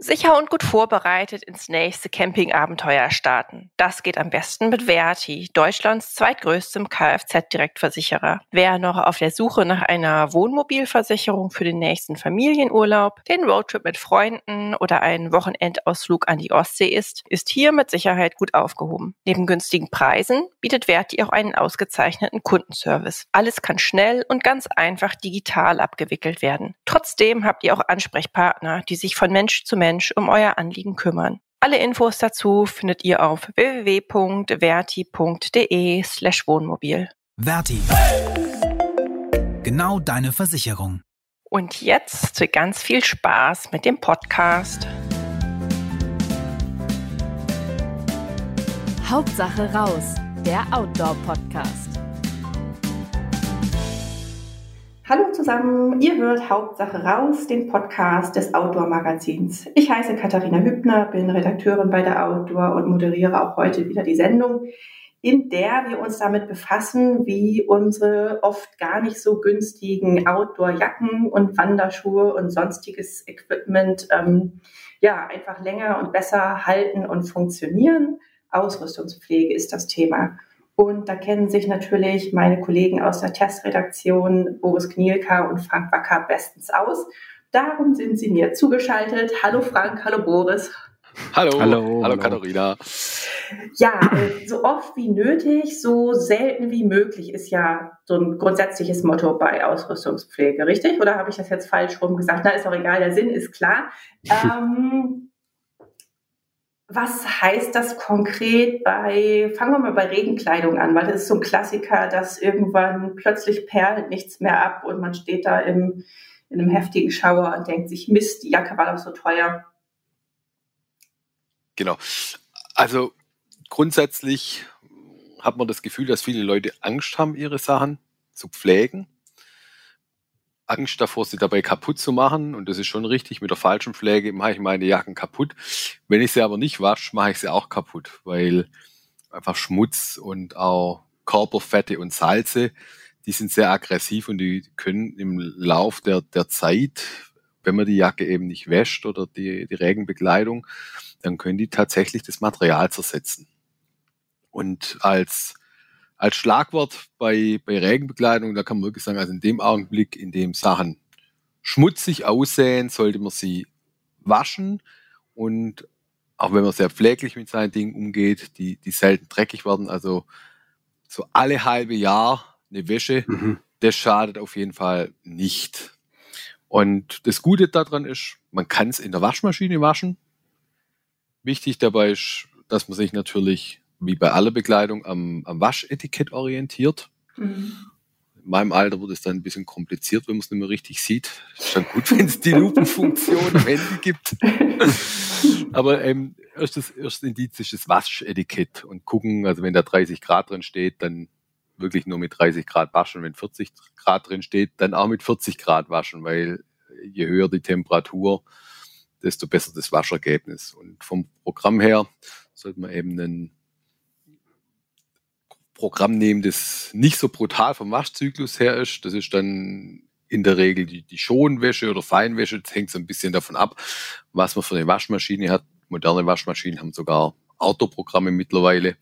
Sicher und gut vorbereitet ins nächste Campingabenteuer starten. Das geht am besten mit Verti, Deutschlands zweitgrößtem Kfz-Direktversicherer. Wer noch auf der Suche nach einer Wohnmobilversicherung für den nächsten Familienurlaub, den Roadtrip mit Freunden oder einen Wochenendausflug an die Ostsee ist, ist hier mit Sicherheit gut aufgehoben. Neben günstigen Preisen bietet Verti auch einen ausgezeichneten Kundenservice. Alles kann schnell und ganz einfach digital abgewickelt werden. Trotzdem habt ihr auch Ansprechpartner, die sich von Mensch zu Mensch Mensch um euer Anliegen kümmern. Alle Infos dazu findet ihr auf www.verti.de slash Wohnmobil. Verti. Genau deine Versicherung. Und jetzt ganz viel Spaß mit dem Podcast. Hauptsache raus, der Outdoor-Podcast. Hallo zusammen, ihr hört Hauptsache raus, den Podcast des Outdoor-Magazins. Ich heiße Katharina Hübner, bin Redakteurin bei der Outdoor und moderiere auch heute wieder die Sendung, in der wir uns damit befassen, wie unsere oft gar nicht so günstigen Outdoor-Jacken und Wanderschuhe und sonstiges Equipment ähm, ja einfach länger und besser halten und funktionieren. Ausrüstungspflege ist das Thema. Und da kennen sich natürlich meine Kollegen aus der Testredaktion, Boris Knielka und Frank Wacker, bestens aus. Darum sind sie mir zugeschaltet. Hallo Frank, hallo Boris. Hallo, hallo, hallo Katharina. Ja, so oft wie nötig, so selten wie möglich ist ja so ein grundsätzliches Motto bei Ausrüstungspflege, richtig? Oder habe ich das jetzt falsch rum gesagt? Na, ist auch egal, der Sinn ist klar. ähm, was heißt das konkret bei, fangen wir mal bei Regenkleidung an, weil das ist so ein Klassiker, dass irgendwann plötzlich perlt nichts mehr ab und man steht da im, in einem heftigen Schauer und denkt sich, Mist, die Jacke war doch so teuer. Genau. Also grundsätzlich hat man das Gefühl, dass viele Leute Angst haben, ihre Sachen zu pflegen. Angst davor, sie dabei kaputt zu machen. Und das ist schon richtig. Mit der falschen Pflege mache ich meine Jacken kaputt. Wenn ich sie aber nicht wasche, mache ich sie auch kaputt, weil einfach Schmutz und auch Körperfette und Salze, die sind sehr aggressiv und die können im Lauf der, der Zeit, wenn man die Jacke eben nicht wäscht oder die, die Regenbekleidung, dann können die tatsächlich das Material zersetzen. Und als als Schlagwort bei, bei Regenbekleidung, da kann man wirklich sagen, also in dem Augenblick, in dem Sachen schmutzig aussehen, sollte man sie waschen und auch wenn man sehr pfleglich mit seinen Dingen umgeht, die, die selten dreckig werden, also so alle halbe Jahr eine Wäsche, mhm. das schadet auf jeden Fall nicht. Und das Gute daran ist, man kann es in der Waschmaschine waschen. Wichtig dabei ist, dass man sich natürlich wie bei aller Bekleidung am, am Waschetikett orientiert. Mhm. In meinem Alter wird es dann ein bisschen kompliziert, wenn man es nicht mehr richtig sieht. Ist schon gut, wenn es die Lupenfunktion am Handy gibt. Aber ähm, erstes, erstes Indiz ist das Waschetikett und gucken, also wenn da 30 Grad drin steht, dann wirklich nur mit 30 Grad waschen. Wenn 40 Grad drin steht, dann auch mit 40 Grad waschen, weil je höher die Temperatur, desto besser das Waschergebnis. Und vom Programm her sollte man eben einen Programm nehmen, das nicht so brutal vom Waschzyklus her ist. Das ist dann in der Regel die, die Schonwäsche oder Feinwäsche. Das hängt so ein bisschen davon ab, was man für eine Waschmaschine hat. Moderne Waschmaschinen haben sogar Autoprogramme mittlerweile.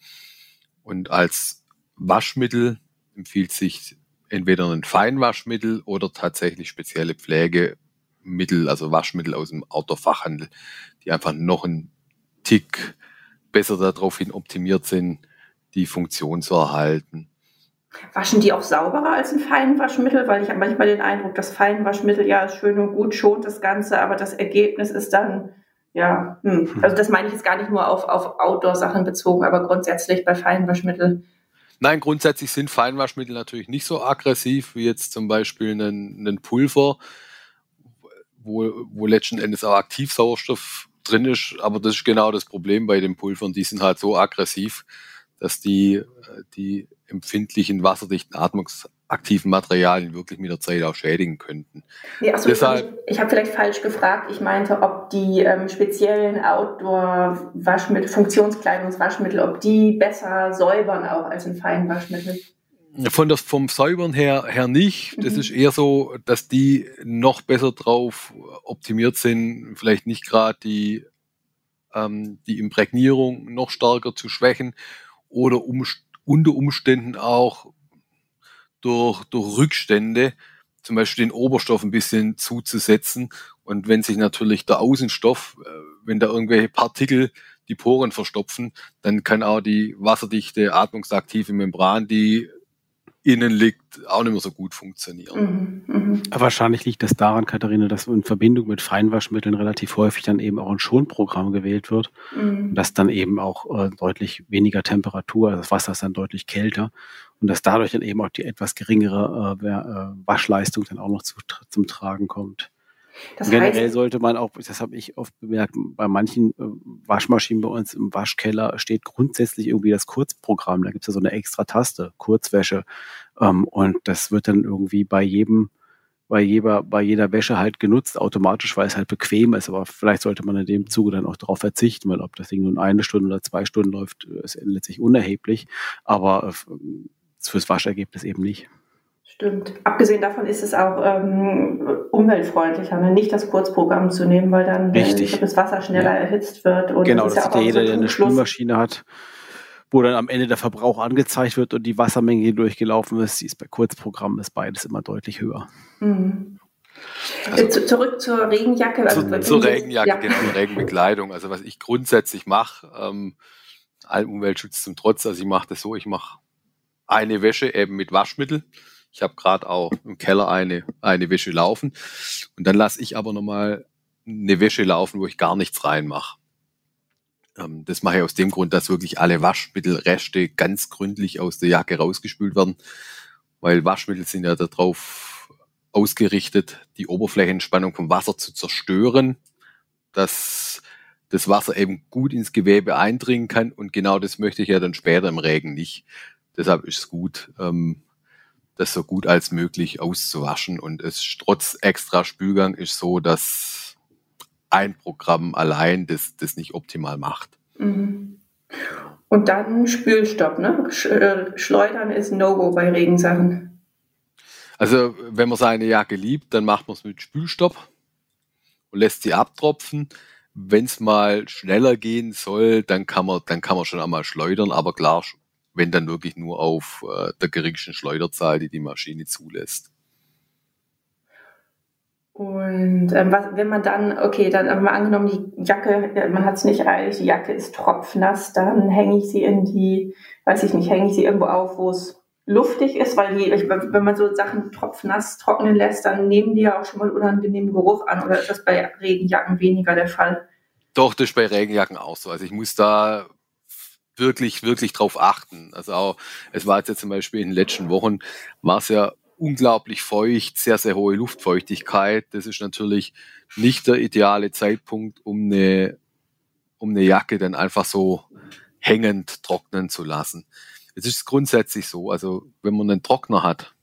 Und als Waschmittel empfiehlt sich entweder ein Feinwaschmittel oder tatsächlich spezielle Pflegemittel, also Waschmittel aus dem Autofachhandel, die einfach noch einen Tick besser daraufhin optimiert sind, die Funktion zu erhalten. Waschen die auch sauberer als ein Feinwaschmittel? Weil ich habe manchmal den Eindruck, das Feinwaschmittel ja ist schön und gut, schont das Ganze, aber das Ergebnis ist dann, ja, hm. hm. also das meine ich jetzt gar nicht nur auf, auf Outdoor-Sachen bezogen, aber grundsätzlich bei Feinwaschmitteln. Nein, grundsätzlich sind Feinwaschmittel natürlich nicht so aggressiv wie jetzt zum Beispiel ein, ein Pulver, wo, wo letzten Endes auch Aktivsauerstoff drin ist. Aber das ist genau das Problem bei den Pulvern. Die sind halt so aggressiv, dass die, äh, die empfindlichen wasserdichten atmungsaktiven Materialien wirklich mit der Zeit auch schädigen könnten. Nee, achso, Deshalb, ich, ich habe vielleicht falsch gefragt. Ich meinte, ob die ähm, speziellen Outdoor-Waschmittel, Funktionskleidungswaschmittel, ob die besser säubern auch als ein Feinwaschmittel. Von der, vom Säubern her, her nicht. Das mhm. ist eher so, dass die noch besser drauf optimiert sind, vielleicht nicht gerade die, ähm, die Imprägnierung noch stärker zu schwächen oder um, unter Umständen auch durch, durch Rückstände zum Beispiel den Oberstoff ein bisschen zuzusetzen. Und wenn sich natürlich der Außenstoff, äh, wenn da irgendwelche Partikel die Poren verstopfen, dann kann auch die wasserdichte, atmungsaktive Membran, die innen liegt, auch nicht mehr so gut funktionieren. Mhm, mh. Wahrscheinlich liegt das daran, Katharina, dass in Verbindung mit Feinwaschmitteln relativ häufig dann eben auch ein Schonprogramm gewählt wird. Mhm. Dass dann eben auch äh, deutlich weniger Temperatur, also das Wasser ist dann deutlich kälter und dass dadurch dann eben auch die etwas geringere äh, äh Waschleistung dann auch noch zu, zum Tragen kommt. Das Generell heißt, sollte man auch, das habe ich oft bemerkt, bei manchen äh, Waschmaschinen bei uns im Waschkeller steht grundsätzlich irgendwie das Kurzprogramm. Da gibt es ja so eine extra Taste, Kurzwäsche. Ähm, und das wird dann irgendwie bei jedem, bei jeder, bei jeder Wäsche halt genutzt, automatisch, weil es halt bequem ist. Aber vielleicht sollte man in dem Zuge dann auch darauf verzichten, weil ob das Ding nun eine Stunde oder zwei Stunden läuft, ist letztlich unerheblich. Aber äh, fürs Waschergebnis eben nicht. Stimmt. Abgesehen davon ist es auch ähm, umweltfreundlicher, ne? nicht das Kurzprogramm zu nehmen, weil dann äh, Richtig. das Wasser schneller ja. erhitzt wird. Und genau, das, das ja jeder, der eine Spülmaschine hat, wo dann am Ende der Verbrauch angezeigt wird und die Wassermenge, die durchgelaufen ist, die ist bei Kurzprogrammen ist beides immer deutlich höher. Mhm. Also, zurück zur Regenjacke. Also zu, zur Regenjacke, ja. genau, Regenbekleidung. Also was ich grundsätzlich mache, ähm, allem Umweltschutz zum Trotz, also ich mache das so, ich mache eine Wäsche eben mit Waschmittel ich habe gerade auch im Keller eine, eine Wäsche laufen. Und dann lasse ich aber nochmal eine Wäsche laufen, wo ich gar nichts reinmache. Ähm, das mache ich aus dem Grund, dass wirklich alle Waschmittelreste ganz gründlich aus der Jacke rausgespült werden. Weil Waschmittel sind ja darauf ausgerichtet, die Oberflächenspannung vom Wasser zu zerstören, dass das Wasser eben gut ins Gewebe eindringen kann. Und genau das möchte ich ja dann später im Regen nicht. Deshalb ist es gut, ähm, das so gut als möglich auszuwaschen. Und es trotz extra Spülgang ist so, dass ein Programm allein das, das nicht optimal macht. Mhm. Und dann Spülstopp, ne? Äh, Schleudern ist No-Go bei Regensachen. Also, wenn man seine Jacke liebt, dann macht man es mit Spülstopp und lässt sie abtropfen. Wenn es mal schneller gehen soll, dann kann man, dann kann man schon einmal schleudern, aber klar, wenn dann wirklich nur auf äh, der geringsten Schleuderzahl, die die Maschine zulässt. Und ähm, was, wenn man dann, okay, dann mal angenommen, die Jacke, man hat es nicht eilig, die Jacke ist tropfnass, dann hänge ich sie in die, weiß ich nicht, hänge ich sie irgendwo auf, wo es luftig ist, weil die, wenn man so Sachen tropfnass trocknen lässt, dann nehmen die ja auch schon mal unangenehmen Geruch an. Oder ist das bei Regenjacken weniger der Fall? Doch, das ist bei Regenjacken auch so. Also ich muss da wirklich, wirklich drauf achten. Also auch, es war jetzt ja zum Beispiel in den letzten Wochen, war es ja unglaublich feucht, sehr, sehr hohe Luftfeuchtigkeit. Das ist natürlich nicht der ideale Zeitpunkt, um eine, um eine Jacke dann einfach so hängend trocknen zu lassen. Es ist grundsätzlich so, also wenn man einen Trockner hat,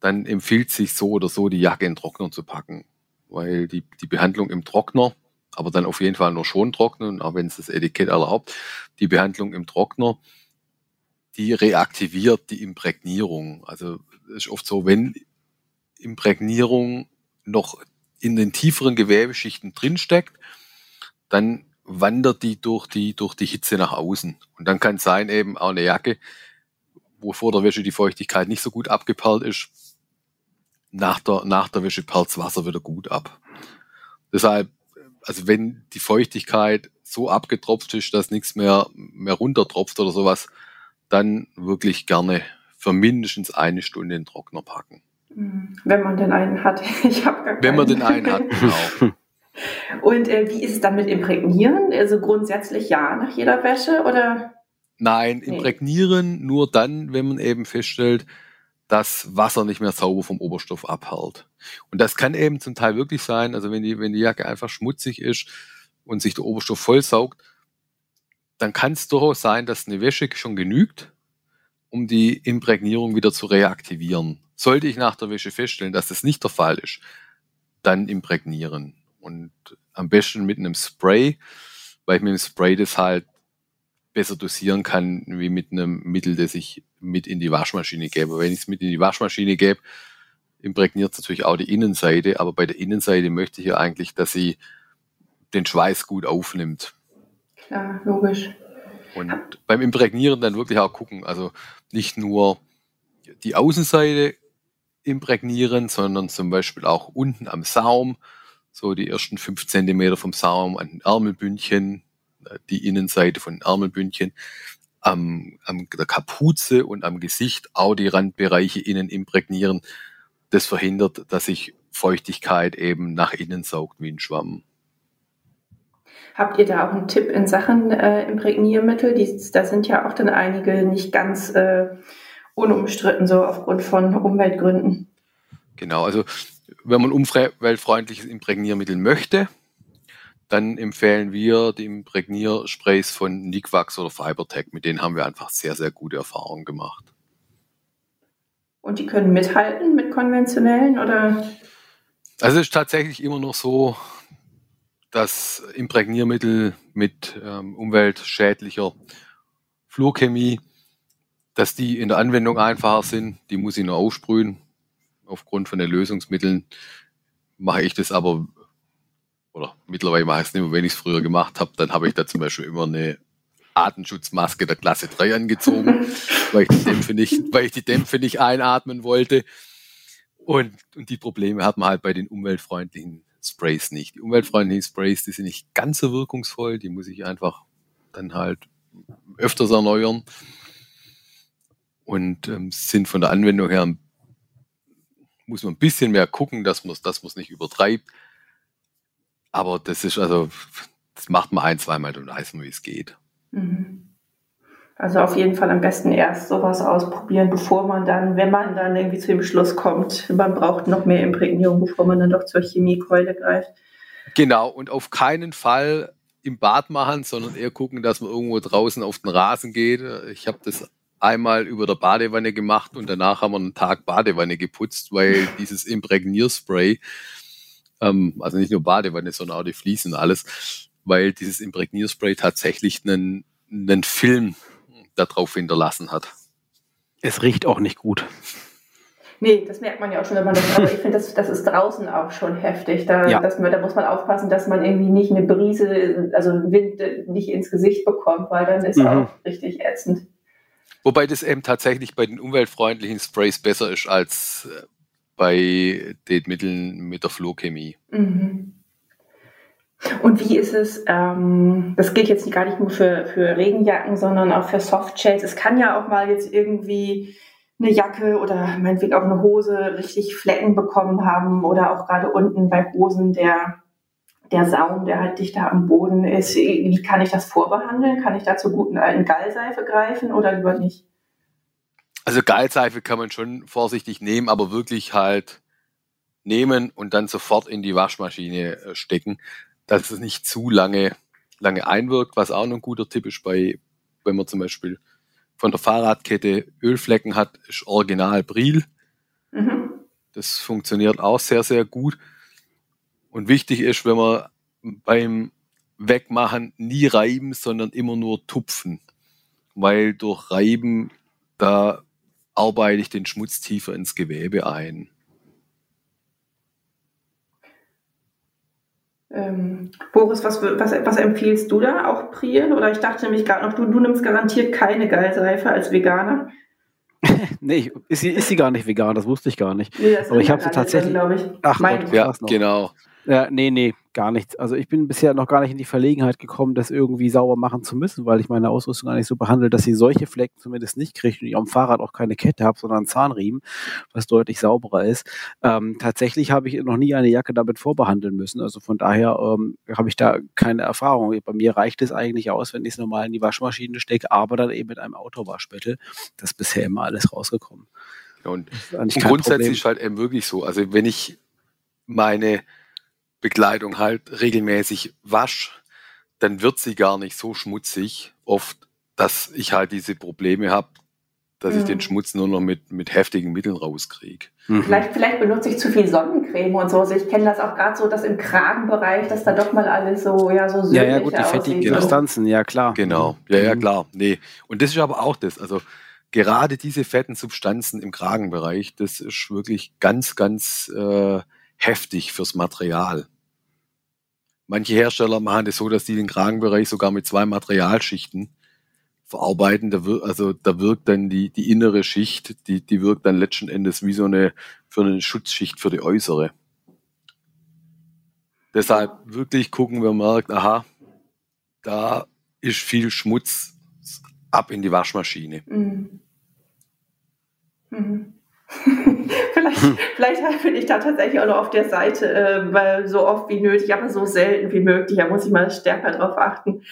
dann empfiehlt sich so oder so, die Jacke in den Trockner zu packen, weil die, die Behandlung im Trockner aber dann auf jeden Fall nur schon trocknen, auch wenn es das Etikett erlaubt. Die Behandlung im Trockner, die reaktiviert die Imprägnierung. Also ist oft so, wenn Imprägnierung noch in den tieferen Gewebeschichten drinsteckt, dann wandert die durch die, durch die Hitze nach außen. Und dann kann es sein, eben auch eine Jacke, wo vor der Wäsche die Feuchtigkeit nicht so gut abgeperlt ist, nach der, nach der Wäsche perlt das Wasser wieder gut ab. Deshalb also wenn die Feuchtigkeit so abgetropft ist, dass nichts mehr, mehr runtertropft oder sowas, dann wirklich gerne für mindestens eine Stunde in den Trockner packen. Mhm. Wenn man den einen hat. Ich habe gar keinen. Wenn man den einen hat, genau. Und äh, wie ist es dann mit Imprägnieren? Also grundsätzlich ja nach jeder Wäsche oder? Nein, imprägnieren nee. nur dann, wenn man eben feststellt, das Wasser nicht mehr sauber vom Oberstoff abhält. Und das kann eben zum Teil wirklich sein, also wenn die, wenn die Jacke einfach schmutzig ist und sich der Oberstoff vollsaugt, dann kann es durchaus sein, dass eine Wäsche schon genügt, um die Imprägnierung wieder zu reaktivieren. Sollte ich nach der Wäsche feststellen, dass das nicht der Fall ist, dann imprägnieren. Und am besten mit einem Spray, weil ich mit dem Spray das halt besser dosieren kann, wie mit einem Mittel, das ich mit in die Waschmaschine gebe. Wenn ich es mit in die Waschmaschine gebe, imprägniert es natürlich auch die Innenseite, aber bei der Innenseite möchte ich ja eigentlich, dass sie den Schweiß gut aufnimmt. Klar, logisch. Und beim Imprägnieren dann wirklich auch gucken, also nicht nur die Außenseite imprägnieren, sondern zum Beispiel auch unten am Saum, so die ersten fünf Zentimeter vom Saum an den Ärmelbündchen, die Innenseite von den Ärmelbündchen, am, am der Kapuze und am Gesicht auch die Randbereiche innen imprägnieren. Das verhindert, dass sich Feuchtigkeit eben nach innen saugt wie ein Schwamm. Habt ihr da auch einen Tipp in Sachen äh, Imprägniermittel? Die, da sind ja auch dann einige nicht ganz äh, unumstritten, so aufgrund von Umweltgründen. Genau, also wenn man umweltfreundliches Imprägniermittel möchte, dann empfehlen wir die Imprägniersprays von Nikwax oder Fibertech. Mit denen haben wir einfach sehr, sehr gute Erfahrungen gemacht. Und die können mithalten mit konventionellen oder? Also es ist tatsächlich immer noch so, dass Imprägniermittel mit ähm, umweltschädlicher Fluorchemie, dass die in der Anwendung einfacher sind. Die muss ich nur aussprühen. Aufgrund von den Lösungsmitteln mache ich das aber, oder mittlerweile mache ich es nicht mehr, wenn ich es früher gemacht habe, dann habe ich da zum Beispiel immer eine Atemschutzmaske der Klasse 3 angezogen, weil ich die Dämpfe nicht, weil ich die Dämpfe nicht einatmen wollte. Und, und die Probleme hat man halt bei den umweltfreundlichen Sprays nicht. Die umweltfreundlichen Sprays, die sind nicht ganz so wirkungsvoll, die muss ich einfach dann halt öfters erneuern und ähm, sind von der Anwendung her, muss man ein bisschen mehr gucken, dass man dass es nicht übertreibt. Aber das ist also, das macht man ein, zweimal und weiß man, wie es geht. Mhm. Also auf jeden Fall am besten erst sowas ausprobieren, bevor man dann, wenn man dann irgendwie zu dem Schluss kommt, man braucht noch mehr Imprägnierung, bevor man dann doch zur Chemiekeule greift. Genau, und auf keinen Fall im Bad machen, sondern eher gucken, dass man irgendwo draußen auf den Rasen geht. Ich habe das einmal über der Badewanne gemacht und danach haben wir einen Tag Badewanne geputzt, weil dieses Imprägnierspray, ähm, also nicht nur Badewanne, sondern auch die Fliesen alles, weil dieses Imprägnierspray tatsächlich einen, einen Film darauf hinterlassen hat. Es riecht auch nicht gut. Nee, das merkt man ja auch schon, wenn man das, aber ich finde, das, das ist draußen auch schon heftig. Da, ja. dass man, da muss man aufpassen, dass man irgendwie nicht eine Brise, also Wind nicht ins Gesicht bekommt, weil dann ist mhm. auch richtig ätzend. Wobei das eben tatsächlich bei den umweltfreundlichen Sprays besser ist als äh, bei den Mitteln mit der Flohchemie. Mhm. Und wie ist es, ähm, das gilt jetzt gar nicht nur für, für Regenjacken, sondern auch für Softshades. Es kann ja auch mal jetzt irgendwie eine Jacke oder meinetwegen auch eine Hose richtig Flecken bekommen haben oder auch gerade unten bei Hosen der, der Saum, der halt dichter am Boden ist. Wie kann ich das vorbehandeln? Kann ich da zur guten alten Gallseife greifen oder lieber nicht? Also Gallseife kann man schon vorsichtig nehmen, aber wirklich halt nehmen und dann sofort in die Waschmaschine äh, stecken dass es nicht zu lange, lange einwirkt, was auch noch ein guter Tipp ist bei, wenn man zum Beispiel von der Fahrradkette Ölflecken hat, ist original Bril. Mhm. Das funktioniert auch sehr, sehr gut. Und wichtig ist, wenn man beim Wegmachen nie reiben, sondern immer nur tupfen. Weil durch Reiben, da arbeite ich den Schmutz tiefer ins Gewebe ein. Ähm, Boris, was, was, was empfiehlst du da? Auch Priel? Oder ich dachte nämlich gerade noch, du, du nimmst garantiert keine Gallseife als Veganer. nee, ist sie, ist sie gar nicht vegan, das wusste ich gar nicht. Nee, Aber ich habe sie tatsächlich. Drin, Ach, Gott, ja, genau. Ja, nee, nee, gar nichts. Also ich bin bisher noch gar nicht in die Verlegenheit gekommen, das irgendwie sauber machen zu müssen, weil ich meine Ausrüstung gar nicht so behandle, dass sie solche Flecken zumindest nicht kriegt und ich am Fahrrad auch keine Kette habe, sondern einen Zahnriemen, was deutlich sauberer ist. Ähm, tatsächlich habe ich noch nie eine Jacke damit vorbehandeln müssen. Also von daher ähm, habe ich da keine Erfahrung. Bei mir reicht es eigentlich aus, wenn ich es normal in die Waschmaschine stecke, aber dann eben mit einem Autowaschmittel. Das ist bisher immer alles rausgekommen. Ja, und, und grundsätzlich ist halt eben wirklich so. Also wenn ich meine Bekleidung halt regelmäßig wasch, dann wird sie gar nicht so schmutzig oft, dass ich halt diese Probleme habe, dass mhm. ich den Schmutz nur noch mit, mit heftigen Mitteln rauskriege. Mhm. Vielleicht, vielleicht benutze ich zu viel Sonnencreme und so. Also ich kenne das auch gerade so, dass im Kragenbereich, dass da doch mal alles so, ja, so Ja, ja, gut, die fettigen genau. Substanzen, ja klar. Genau, ja, ja, mhm. klar. Nee. Und das ist aber auch das. Also gerade diese fetten Substanzen im Kragenbereich, das ist wirklich ganz, ganz äh, heftig fürs Material. Manche Hersteller machen das so, dass die den Kragenbereich sogar mit zwei Materialschichten verarbeiten. Da wir, also da wirkt dann die, die innere Schicht, die, die wirkt dann letzten Endes wie so eine, für eine Schutzschicht für die äußere. Deshalb wirklich gucken, man merkt, aha, da ist viel Schmutz ab in die Waschmaschine. Mhm. Mhm. vielleicht, vielleicht bin ich da tatsächlich auch noch auf der Seite, äh, weil so oft wie nötig, aber so selten wie möglich. Da muss ich mal stärker drauf achten.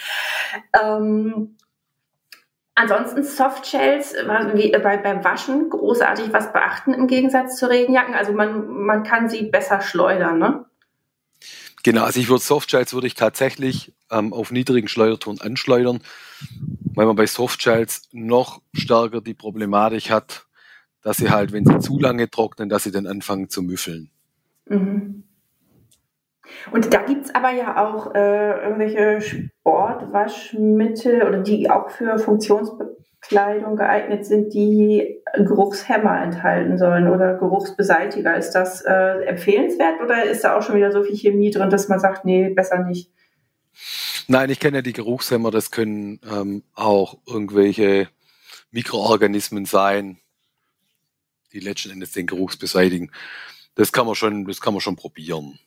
Ähm, ansonsten Softshells, wie, äh, bei, beim Waschen großartig was beachten im Gegensatz zu Regenjacken. Also man, man kann sie besser schleudern, ne? Genau, also ich würde Softshells würde ich tatsächlich ähm, auf niedrigen Schleuderton anschleudern, weil man bei Softshells noch stärker die Problematik hat, dass sie halt, wenn sie zu lange trocknen, dass sie dann anfangen zu müffeln. Mhm. Und da gibt es aber ja auch äh, irgendwelche Sportwaschmittel oder die auch für Funktionsbekleidung geeignet sind, die Geruchshemmer enthalten sollen oder Geruchsbeseitiger. Ist das äh, empfehlenswert oder ist da auch schon wieder so viel Chemie drin, dass man sagt, nee, besser nicht? Nein, ich kenne ja die Geruchshemmer, das können ähm, auch irgendwelche Mikroorganismen sein, die letzten Endes den Geruchs beseitigen. Das kann man schon, das kann man schon probieren.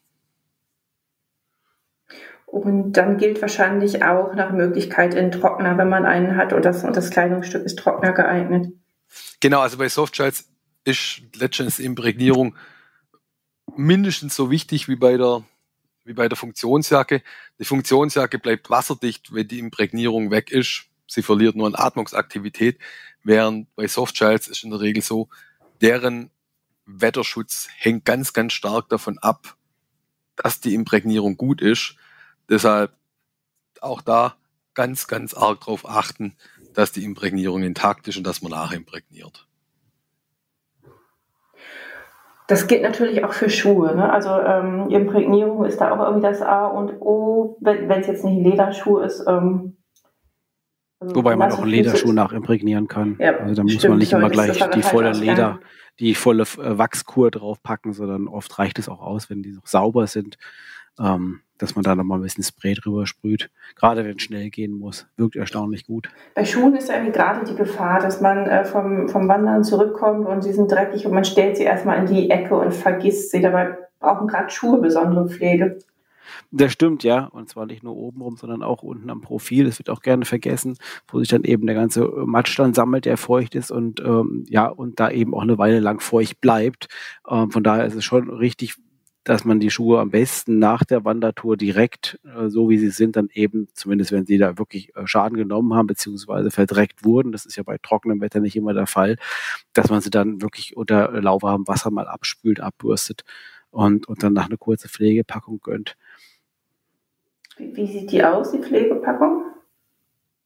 Und dann gilt wahrscheinlich auch nach Möglichkeit in Trockner, wenn man einen hat und das, das Kleidungsstück ist Trockner geeignet. Genau, also bei Softshells ist letztendlich Imprägnierung mindestens so wichtig wie bei der wie bei der Funktionsjacke. Die Funktionsjacke bleibt wasserdicht, wenn die Imprägnierung weg ist. Sie verliert nur an Atmungsaktivität, während bei Softshells ist in der Regel so, deren Wetterschutz hängt ganz, ganz stark davon ab, dass die Imprägnierung gut ist. Deshalb auch da ganz, ganz arg darauf achten, dass die Imprägnierung intakt ist und dass man nachimprägniert. Das gilt natürlich auch für Schuhe. Ne? Also ähm, Imprägnierung ist da auch irgendwie das A und O, wenn es jetzt nicht Lederschuh ist. Ähm, also Wobei man auch Lederschuhe nachimprägnieren kann. Ja, also da muss man nicht immer gleich die volle Leder, die volle Wachskur draufpacken, sondern oft reicht es auch aus, wenn die noch sauber sind, ähm, dass man da nochmal ein bisschen Spray drüber sprüht. Gerade wenn es schnell gehen muss. Wirkt erstaunlich gut. Bei Schuhen ist irgendwie gerade die Gefahr, dass man äh, vom, vom Wandern zurückkommt und sie sind dreckig und man stellt sie erstmal in die Ecke und vergisst sie. Dabei brauchen gerade Schuhe besondere Pflege. Das stimmt, ja. Und zwar nicht nur obenrum, sondern auch unten am Profil. Das wird auch gerne vergessen, wo sich dann eben der ganze Matsch dann sammelt, der feucht ist und ähm, ja, und da eben auch eine Weile lang feucht bleibt. Ähm, von daher ist es schon richtig, dass man die Schuhe am besten nach der Wandertour direkt, äh, so wie sie sind, dann eben, zumindest wenn sie da wirklich äh, Schaden genommen haben, beziehungsweise verdreckt wurden, das ist ja bei trockenem Wetter nicht immer der Fall, dass man sie dann wirklich unter lauwarmem Wasser mal abspült, abbürstet und, und dann nach eine kurze Pflegepackung gönnt. Wie sieht die aus, die Pflegepackung?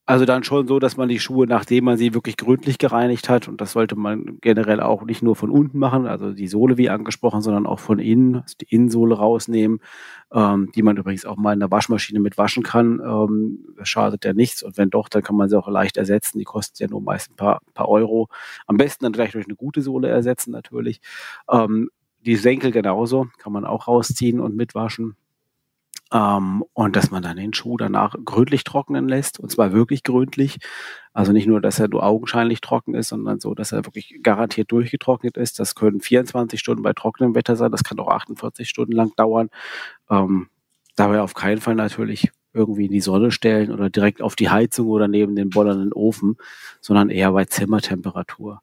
Also dann schon so, dass man die Schuhe, nachdem man sie wirklich gründlich gereinigt hat, und das sollte man generell auch nicht nur von unten machen, also die Sohle wie angesprochen, sondern auch von innen, also die Innensohle rausnehmen, ähm, die man übrigens auch mal in der Waschmaschine mit waschen kann. Ähm, das schadet ja nichts und wenn doch, dann kann man sie auch leicht ersetzen. Die kosten ja nur meist ein paar, paar Euro. Am besten dann gleich durch eine gute Sohle ersetzen natürlich. Ähm, die Senkel genauso, kann man auch rausziehen und mitwaschen. Ähm, und dass man dann den Schuh danach gründlich trocknen lässt, und zwar wirklich gründlich. Also nicht nur, dass er nur augenscheinlich trocken ist, sondern so, dass er wirklich garantiert durchgetrocknet ist. Das können 24 Stunden bei trockenem Wetter sein, das kann auch 48 Stunden lang dauern. Ähm, dabei auf keinen Fall natürlich irgendwie in die Sonne stellen oder direkt auf die Heizung oder neben den bollernden Ofen, sondern eher bei Zimmertemperatur.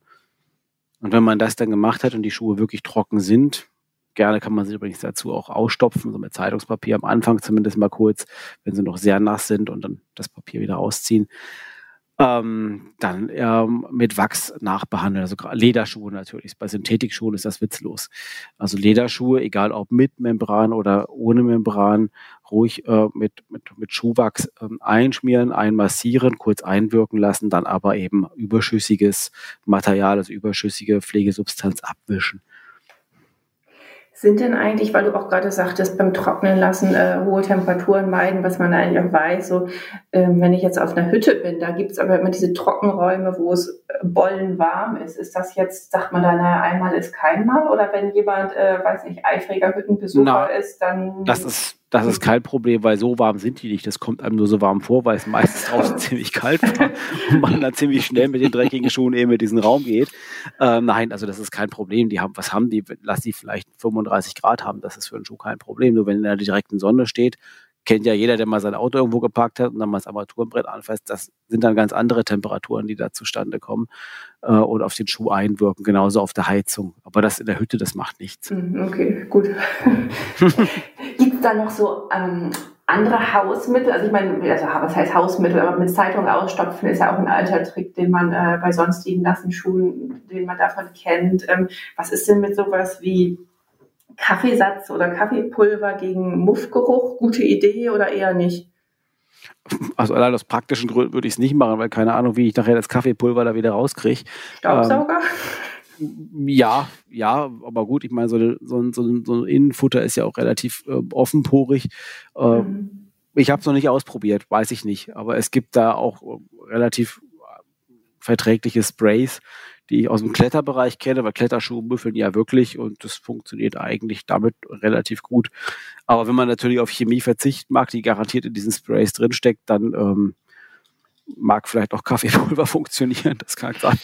Und wenn man das dann gemacht hat und die Schuhe wirklich trocken sind, Gerne kann man sie übrigens dazu auch ausstopfen, so mit Zeitungspapier am Anfang zumindest mal kurz, wenn sie noch sehr nass sind und dann das Papier wieder ausziehen. Ähm, dann ähm, mit Wachs nachbehandeln, also Lederschuhe natürlich. Bei Synthetikschuhen ist das witzlos. Also Lederschuhe, egal ob mit Membran oder ohne Membran, ruhig äh, mit, mit, mit Schuhwachs ähm, einschmieren, einmassieren, kurz einwirken lassen, dann aber eben überschüssiges Material, also überschüssige Pflegesubstanz abwischen. Sind denn eigentlich, weil du auch gerade sagtest, beim Trocknen lassen äh, hohe Temperaturen meiden, was man eigentlich auch weiß, so ähm, wenn ich jetzt auf einer Hütte bin, da gibt es aber immer diese Trockenräume, wo es äh, bollenwarm ist. Ist das jetzt, sagt man da, naja, einmal ist kein Mal? Oder wenn jemand, äh, weiß nicht, eifriger Hüttenbesucher Na, ist, dann. Das ist das ist kein Problem, weil so warm sind die nicht. Das kommt einem nur so warm vor, weil es meistens draußen ziemlich kalt war und man dann ziemlich schnell mit den dreckigen Schuhen eben in diesen Raum geht. Ähm, nein, also das ist kein Problem. Die haben, was haben die? Lass die vielleicht 35 Grad haben. Das ist für einen Schuh kein Problem. Nur wenn in der direkten Sonne steht, kennt ja jeder, der mal sein Auto irgendwo geparkt hat und dann mal das Armaturenbrett anfasst. Das sind dann ganz andere Temperaturen, die da zustande kommen äh, und auf den Schuh einwirken, genauso auf der Heizung. Aber das in der Hütte, das macht nichts. Hm, okay, gut. Gibt es da noch so ähm, andere Hausmittel? Also ich meine, also was heißt Hausmittel, aber mit Zeitung ausstopfen ist ja auch ein alter Trick, den man äh, bei sonstigen nassen Schuhen, den man davon kennt. Ähm, was ist denn mit sowas wie Kaffeesatz oder Kaffeepulver gegen Muffgeruch? Gute Idee oder eher nicht? Also allein aus praktischen Gründen würde ich es nicht machen, weil keine Ahnung, wie ich nachher das Kaffeepulver da wieder rauskriege. Staubsauger? Ähm, ja, ja, aber gut, ich meine, so, so, so, so ein Innenfutter ist ja auch relativ äh, offenporig. Äh, mhm. Ich habe es noch nicht ausprobiert, weiß ich nicht. Aber es gibt da auch äh, relativ verträgliche Sprays, die ich aus dem Kletterbereich kenne, weil Kletterschuhe müffeln ja wirklich und das funktioniert eigentlich damit relativ gut. Aber wenn man natürlich auf Chemie verzichten mag, die garantiert in diesen Sprays drinsteckt, dann ähm, mag vielleicht auch Kaffeepulver funktionieren, das kann sein.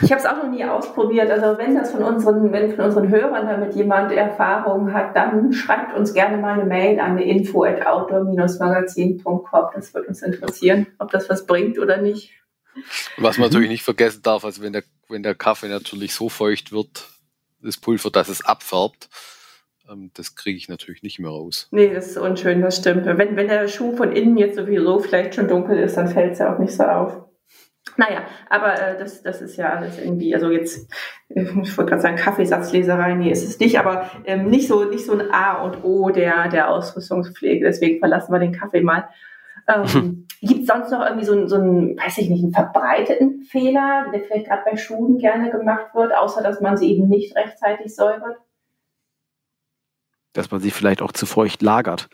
Ich habe es auch noch nie ausprobiert. Also wenn das von unseren, wenn von unseren Hörern damit jemand Erfahrung hat, dann schreibt uns gerne mal eine Mail an info at outdoor-magazin.com. Das wird uns interessieren, ob das was bringt oder nicht. Was man natürlich nicht vergessen darf, also wenn der, wenn der Kaffee natürlich so feucht wird, das Pulver, dass es abfärbt, ähm, das kriege ich natürlich nicht mehr raus. Nee, das ist unschön, das stimmt. Wenn, wenn der Schuh von innen jetzt sowieso vielleicht schon dunkel ist, dann fällt es ja auch nicht so auf. Naja, aber äh, das, das ist ja alles irgendwie, also jetzt, ich wollte gerade sagen, Kaffeesatzleserei, nee, ist es nicht, aber ähm, nicht, so, nicht so ein A und O der, der Ausrüstungspflege, deswegen verlassen wir den Kaffee mal. Ähm, Gibt es sonst noch irgendwie so, einen, so einen, weiß ich nicht, einen verbreiteten Fehler, der vielleicht gerade bei Schuhen gerne gemacht wird, außer dass man sie eben nicht rechtzeitig säubert? Dass man sie vielleicht auch zu feucht lagert.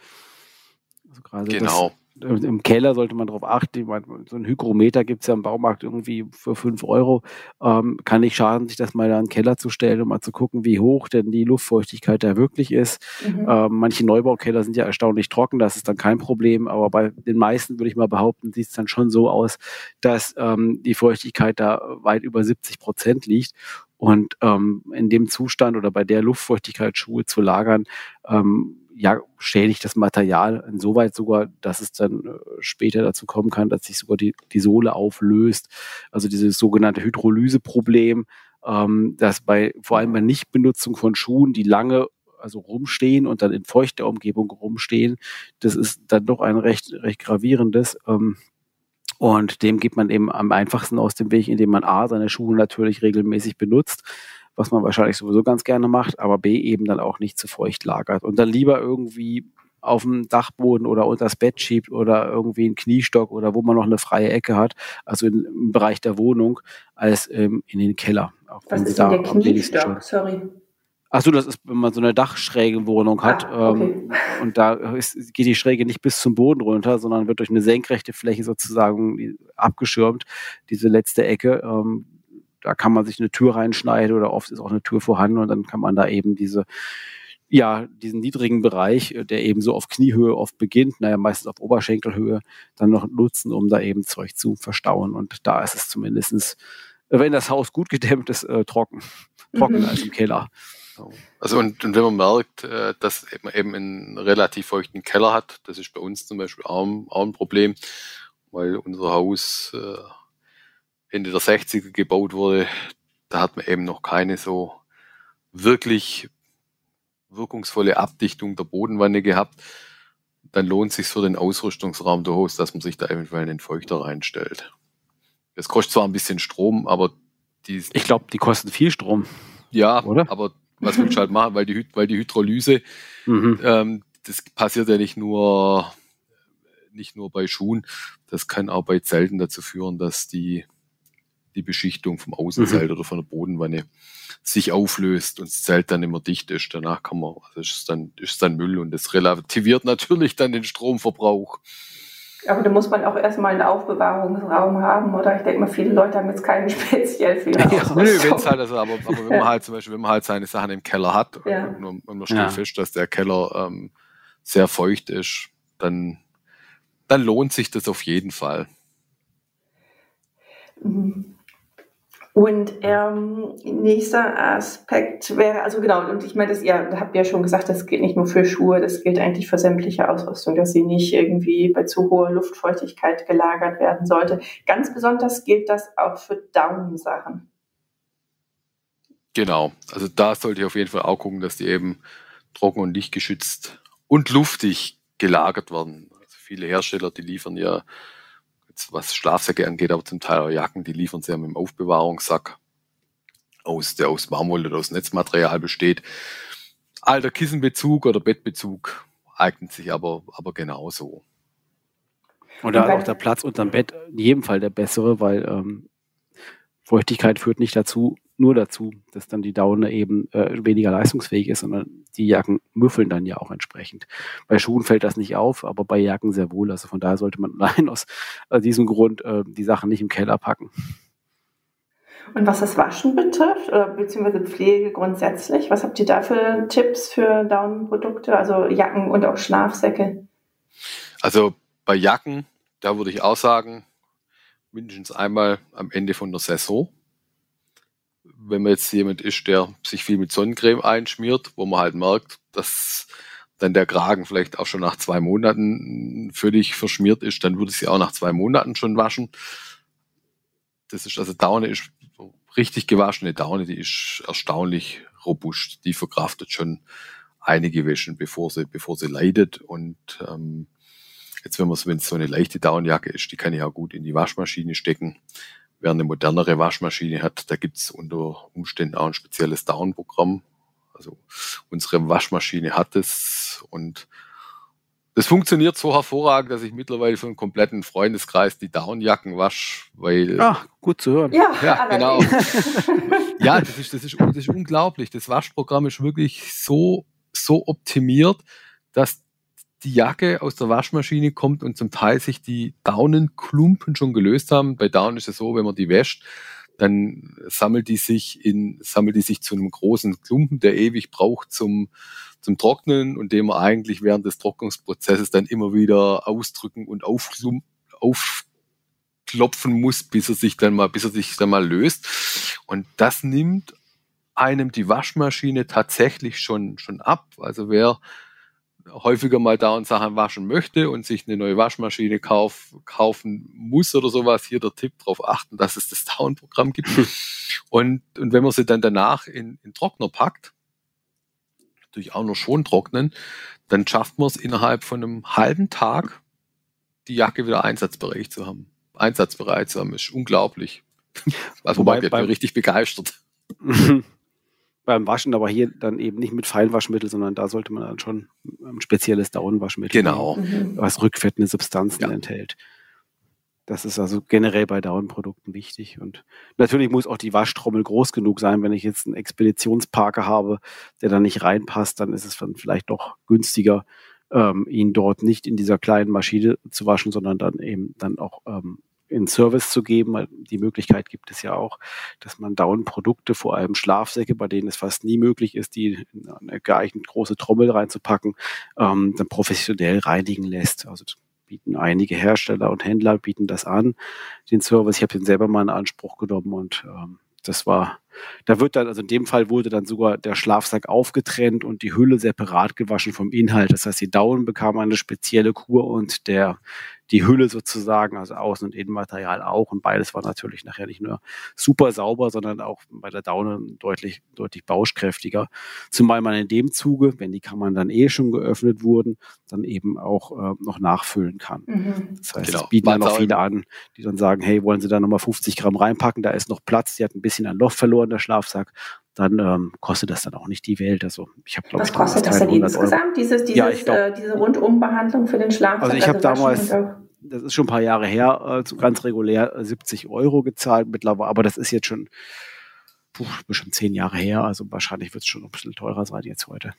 Also genau. Das, im Keller sollte man darauf achten. So ein Hygrometer gibt es ja im Baumarkt irgendwie für 5 Euro. Ähm, kann nicht schaden, sich das mal da in den Keller zu stellen und mal zu gucken, wie hoch denn die Luftfeuchtigkeit da wirklich ist. Mhm. Ähm, manche Neubaukeller sind ja erstaunlich trocken, das ist dann kein Problem. Aber bei den meisten würde ich mal behaupten, sieht es dann schon so aus, dass ähm, die Feuchtigkeit da weit über 70 Prozent liegt. Und ähm, in dem Zustand oder bei der Luftfeuchtigkeit Schuhe zu lagern, ähm, ja, schädigt das Material insoweit sogar, dass es dann äh, später dazu kommen kann, dass sich sogar die, die Sohle auflöst. Also dieses sogenannte Hydrolyseproblem, ähm, dass bei vor allem bei Nichtbenutzung von Schuhen, die lange also rumstehen und dann in feuchter Umgebung rumstehen, das ist dann doch ein recht, recht gravierendes. Ähm, und dem geht man eben am einfachsten aus dem Weg, indem man A, seine Schuhe natürlich regelmäßig benutzt was man wahrscheinlich sowieso ganz gerne macht, aber B eben dann auch nicht zu feucht lagert. Und dann lieber irgendwie auf dem Dachboden oder unter das Bett schiebt oder irgendwie einen Kniestock oder wo man noch eine freie Ecke hat, also im Bereich der Wohnung, als ähm, in den Keller. Auch Was ist denn der Kniestock? Sorry. Achso, das ist, wenn man so eine dachschräge Wohnung hat ah, okay. ähm, und da ist, geht die Schräge nicht bis zum Boden runter, sondern wird durch eine senkrechte Fläche sozusagen abgeschirmt, diese letzte Ecke. Ähm, da kann man sich eine Tür reinschneiden oder oft ist auch eine Tür vorhanden und dann kann man da eben diese ja, diesen niedrigen Bereich, äh, der eben so auf Kniehöhe oft beginnt, naja, meistens auf Oberschenkelhöhe, dann noch nutzen, um da eben Zeug zu verstauen. Und da ist es zumindestens, wenn das Haus gut gedämmt ist, äh, trocken. Trockener mhm. als im Keller. Also und, und wenn man merkt, äh, dass man eben einen relativ feuchten Keller hat, das ist bei uns zum Beispiel auch, auch ein Problem, weil unser Haus äh, Ende der 60er gebaut wurde, da hat man eben noch keine so wirklich wirkungsvolle Abdichtung der Bodenwanne gehabt, dann lohnt es sich für den Ausrüstungsraum durchaus, dass man sich da eventuell einen Feuchter reinstellt. Das kostet zwar ein bisschen Strom, aber die. Ich glaube, die kosten viel Strom. Ja, oder? Aber was willst du halt machen, weil die, weil die Hydrolyse, mhm. ähm, das passiert ja nicht nur nicht nur bei Schuhen. Das kann auch bei Zelten dazu führen, dass die, die Beschichtung vom Außenzelt mhm. oder von der Bodenwanne sich auflöst und das Zelt dann immer dicht ist. Danach kann man, also ist dann, ist dann Müll und das relativiert natürlich dann den Stromverbrauch. Aber da muss man auch erstmal einen Aufbewahrungsraum haben, oder? Ich denke mal, viele Leute haben jetzt keinen speziell für ja, Nö, wenn es halt, also, aber, aber wenn man halt zum Beispiel, wenn man halt seine Sachen im Keller hat ja. und, und man stellt ja. fest, dass der Keller ähm, sehr feucht ist, dann, dann lohnt sich das auf jeden Fall. Mhm. Und ähm, nächster Aspekt wäre, also genau, und ich meine, das, ihr habt ja schon gesagt, das gilt nicht nur für Schuhe, das gilt eigentlich für sämtliche Ausrüstung, dass sie nicht irgendwie bei zu hoher Luftfeuchtigkeit gelagert werden sollte. Ganz besonders gilt das auch für Daunensachen. Genau, also da sollte ich auf jeden Fall auch gucken, dass die eben trocken und lichtgeschützt und luftig gelagert werden. Also viele Hersteller, die liefern ja was Schlafsäcke angeht, aber zum Teil auch Jacken, die liefern sie ja mit dem Aufbewahrungssack aus, der aus Baumwolle oder aus Netzmaterial besteht. Alter Kissenbezug oder Bettbezug eignet sich aber, aber genauso. Oder auch der Platz unterm Bett, in jedem Fall der bessere, weil ähm, Feuchtigkeit führt nicht dazu, nur dazu, dass dann die Daune eben äh, weniger leistungsfähig ist, sondern die Jacken müffeln dann ja auch entsprechend. Bei Schuhen fällt das nicht auf, aber bei Jacken sehr wohl. Also von daher sollte man allein aus äh, diesem Grund äh, die Sachen nicht im Keller packen. Und was das Waschen betrifft, oder beziehungsweise Pflege grundsätzlich, was habt ihr da für Tipps für Daunenprodukte, also Jacken und auch Schlafsäcke? Also bei Jacken, da würde ich auch sagen, mindestens einmal am Ende von der Saison wenn man jetzt jemand ist, der sich viel mit Sonnencreme einschmiert, wo man halt merkt, dass dann der Kragen vielleicht auch schon nach zwei Monaten völlig verschmiert ist, dann würde ich sie auch nach zwei Monaten schon waschen. Das ist also Daune ist richtig gewaschene Daune, die ist erstaunlich robust. Die verkraftet schon einige Wäschen, bevor sie, bevor sie leidet. Und ähm, jetzt, wenn es so eine leichte Daunenjacke ist, die kann ich auch gut in die Waschmaschine stecken. Wer eine modernere Waschmaschine hat, da gibt es unter Umständen auch ein spezielles Down-Programm. Also unsere Waschmaschine hat es und das funktioniert so hervorragend, dass ich mittlerweile für einen kompletten Freundeskreis die Downjacken wasche, weil. Ach, gut zu hören. Ja, ja genau. ja, das ist, das, ist, das ist unglaublich. Das Waschprogramm ist wirklich so, so optimiert, dass die Jacke aus der Waschmaschine kommt und zum Teil sich die Daunenklumpen schon gelöst haben. Bei Daunen ist es so, wenn man die wäscht, dann sammelt die sich in, sammelt die sich zu einem großen Klumpen, der ewig braucht zum, zum Trocknen und den man eigentlich während des Trocknungsprozesses dann immer wieder ausdrücken und aufklopfen muss, bis er sich dann mal, bis er sich dann mal löst. Und das nimmt einem die Waschmaschine tatsächlich schon, schon ab. Also wer häufiger mal da und Sachen waschen möchte und sich eine neue Waschmaschine kauf, kaufen muss oder sowas, hier der Tipp darauf achten, dass es das Down-Programm gibt. und, und wenn man sie dann danach in, in Trockner packt, natürlich auch noch schon trocknen, dann schafft man es innerhalb von einem halben Tag, die Jacke wieder einsatzbereit zu haben. Einsatzbereit zu haben, ist unglaublich. Also Wobei, man wird richtig begeistert. beim Waschen, aber hier dann eben nicht mit Feinwaschmittel, sondern da sollte man dann schon ein spezielles Daunenwaschmittel genau. Nehmen, was rückfettende Substanzen ja. enthält. Das ist also generell bei Daunenprodukten wichtig. Und natürlich muss auch die Waschtrommel groß genug sein. Wenn ich jetzt einen Expeditionsparker habe, der da nicht reinpasst, dann ist es dann vielleicht doch günstiger, ähm, ihn dort nicht in dieser kleinen Maschine zu waschen, sondern dann eben dann auch ähm, in Service zu geben. Die Möglichkeit gibt es ja auch, dass man Down-Produkte, vor allem Schlafsäcke, bei denen es fast nie möglich ist, die in eine geeignet große Trommel reinzupacken, ähm, dann professionell reinigen lässt. Also bieten einige Hersteller und Händler bieten das an, den Service. Ich habe den selber mal in Anspruch genommen und ähm, das war, da wird dann, also in dem Fall wurde dann sogar der Schlafsack aufgetrennt und die Hülle separat gewaschen vom Inhalt. Das heißt, die Daumen bekamen eine spezielle Kur und der die Hülle sozusagen, also Außen- und Innenmaterial auch. Und beides war natürlich nachher nicht nur super sauber, sondern auch bei der Daune deutlich, deutlich bauschkräftiger. Zumal man in dem Zuge, wenn die Kammern dann eh schon geöffnet wurden, dann eben auch äh, noch nachfüllen kann. Mhm. Das heißt, genau. es bieten dann noch viele an, die dann sagen, hey, wollen Sie da nochmal 50 Gramm reinpacken? Da ist noch Platz. Die hat ein bisschen ein Loch verloren, der Schlafsack dann ähm, kostet das dann auch nicht die Welt. Also ich habe Was kostet das denn insgesamt, dieses, dieses, ja, glaub, äh, diese Rundumbehandlung für den Schlaf? Also ich habe also damals, das ist schon ein paar Jahre her, äh, ganz regulär 70 äh, Euro gezahlt mittlerweile, aber das ist jetzt schon puh, bestimmt zehn Jahre her, also wahrscheinlich wird es schon ein bisschen teurer sein jetzt heute.